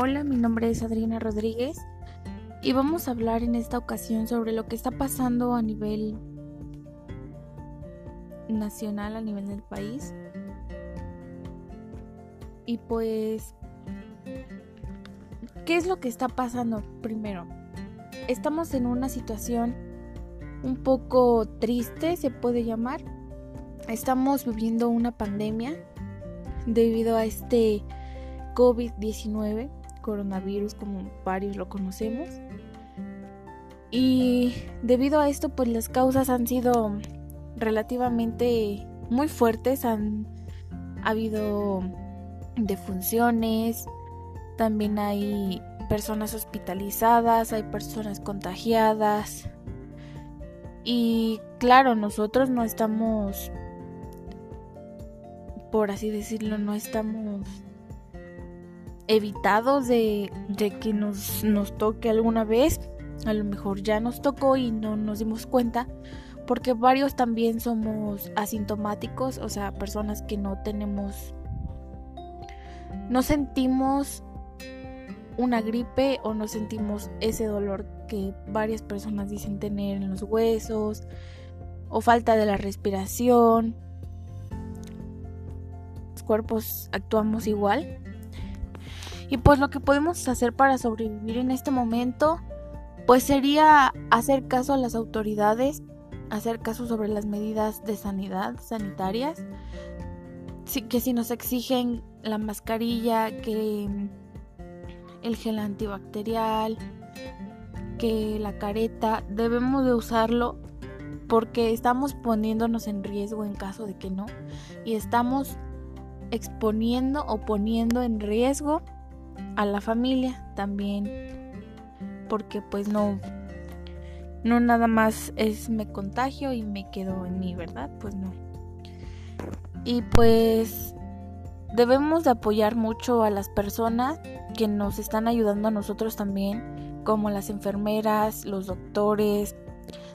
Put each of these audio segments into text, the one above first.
Hola, mi nombre es Adriana Rodríguez y vamos a hablar en esta ocasión sobre lo que está pasando a nivel nacional, a nivel del país. Y pues, ¿qué es lo que está pasando primero? Estamos en una situación un poco triste, se puede llamar. Estamos viviendo una pandemia debido a este COVID-19 coronavirus como varios lo conocemos. Y debido a esto, pues las causas han sido relativamente muy fuertes. Han habido defunciones, también hay personas hospitalizadas, hay personas contagiadas. Y claro, nosotros no estamos, por así decirlo, no estamos evitados de, que nos, nos toque alguna vez. A lo mejor ya nos tocó y no nos dimos cuenta. Porque varios también somos asintomáticos, o sea, personas que no tenemos, no sentimos una gripe o no sentimos ese dolor que varias personas dicen tener en los huesos o falta de la respiración. Los cuerpos actuamos igual, y pues lo que podemos hacer para sobrevivir en este momento, pues sería hacer caso a las autoridades, hacer caso sobre las medidas de sanidad sanitarias, que si nos exigen la mascarilla, que el gel antibacterial, que la careta, debemos de usarlo porque estamos poniéndonos en riesgo en caso de que no. Y estamos exponiendo o poniendo en riesgo a la familia también porque pues no no nada más es me contagio y me quedo en mí, ¿verdad? Pues no. Y pues debemos de apoyar mucho a las personas que nos están ayudando a nosotros también, como las enfermeras, los doctores.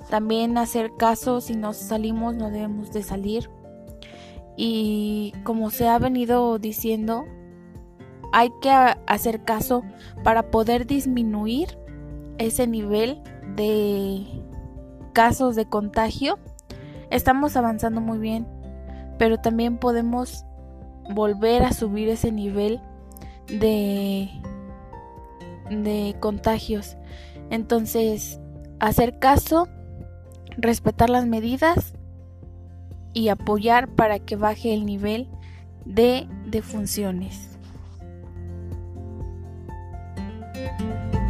También hacer caso, si no salimos no debemos de salir. Y como se ha venido diciendo, hay que hacer caso para poder disminuir ese nivel de casos de contagio. Estamos avanzando muy bien, pero también podemos volver a subir ese nivel de, contagios. Entonces, hacer caso, respetar las medidas y apoyar para que baje el nivel de defunciones. Música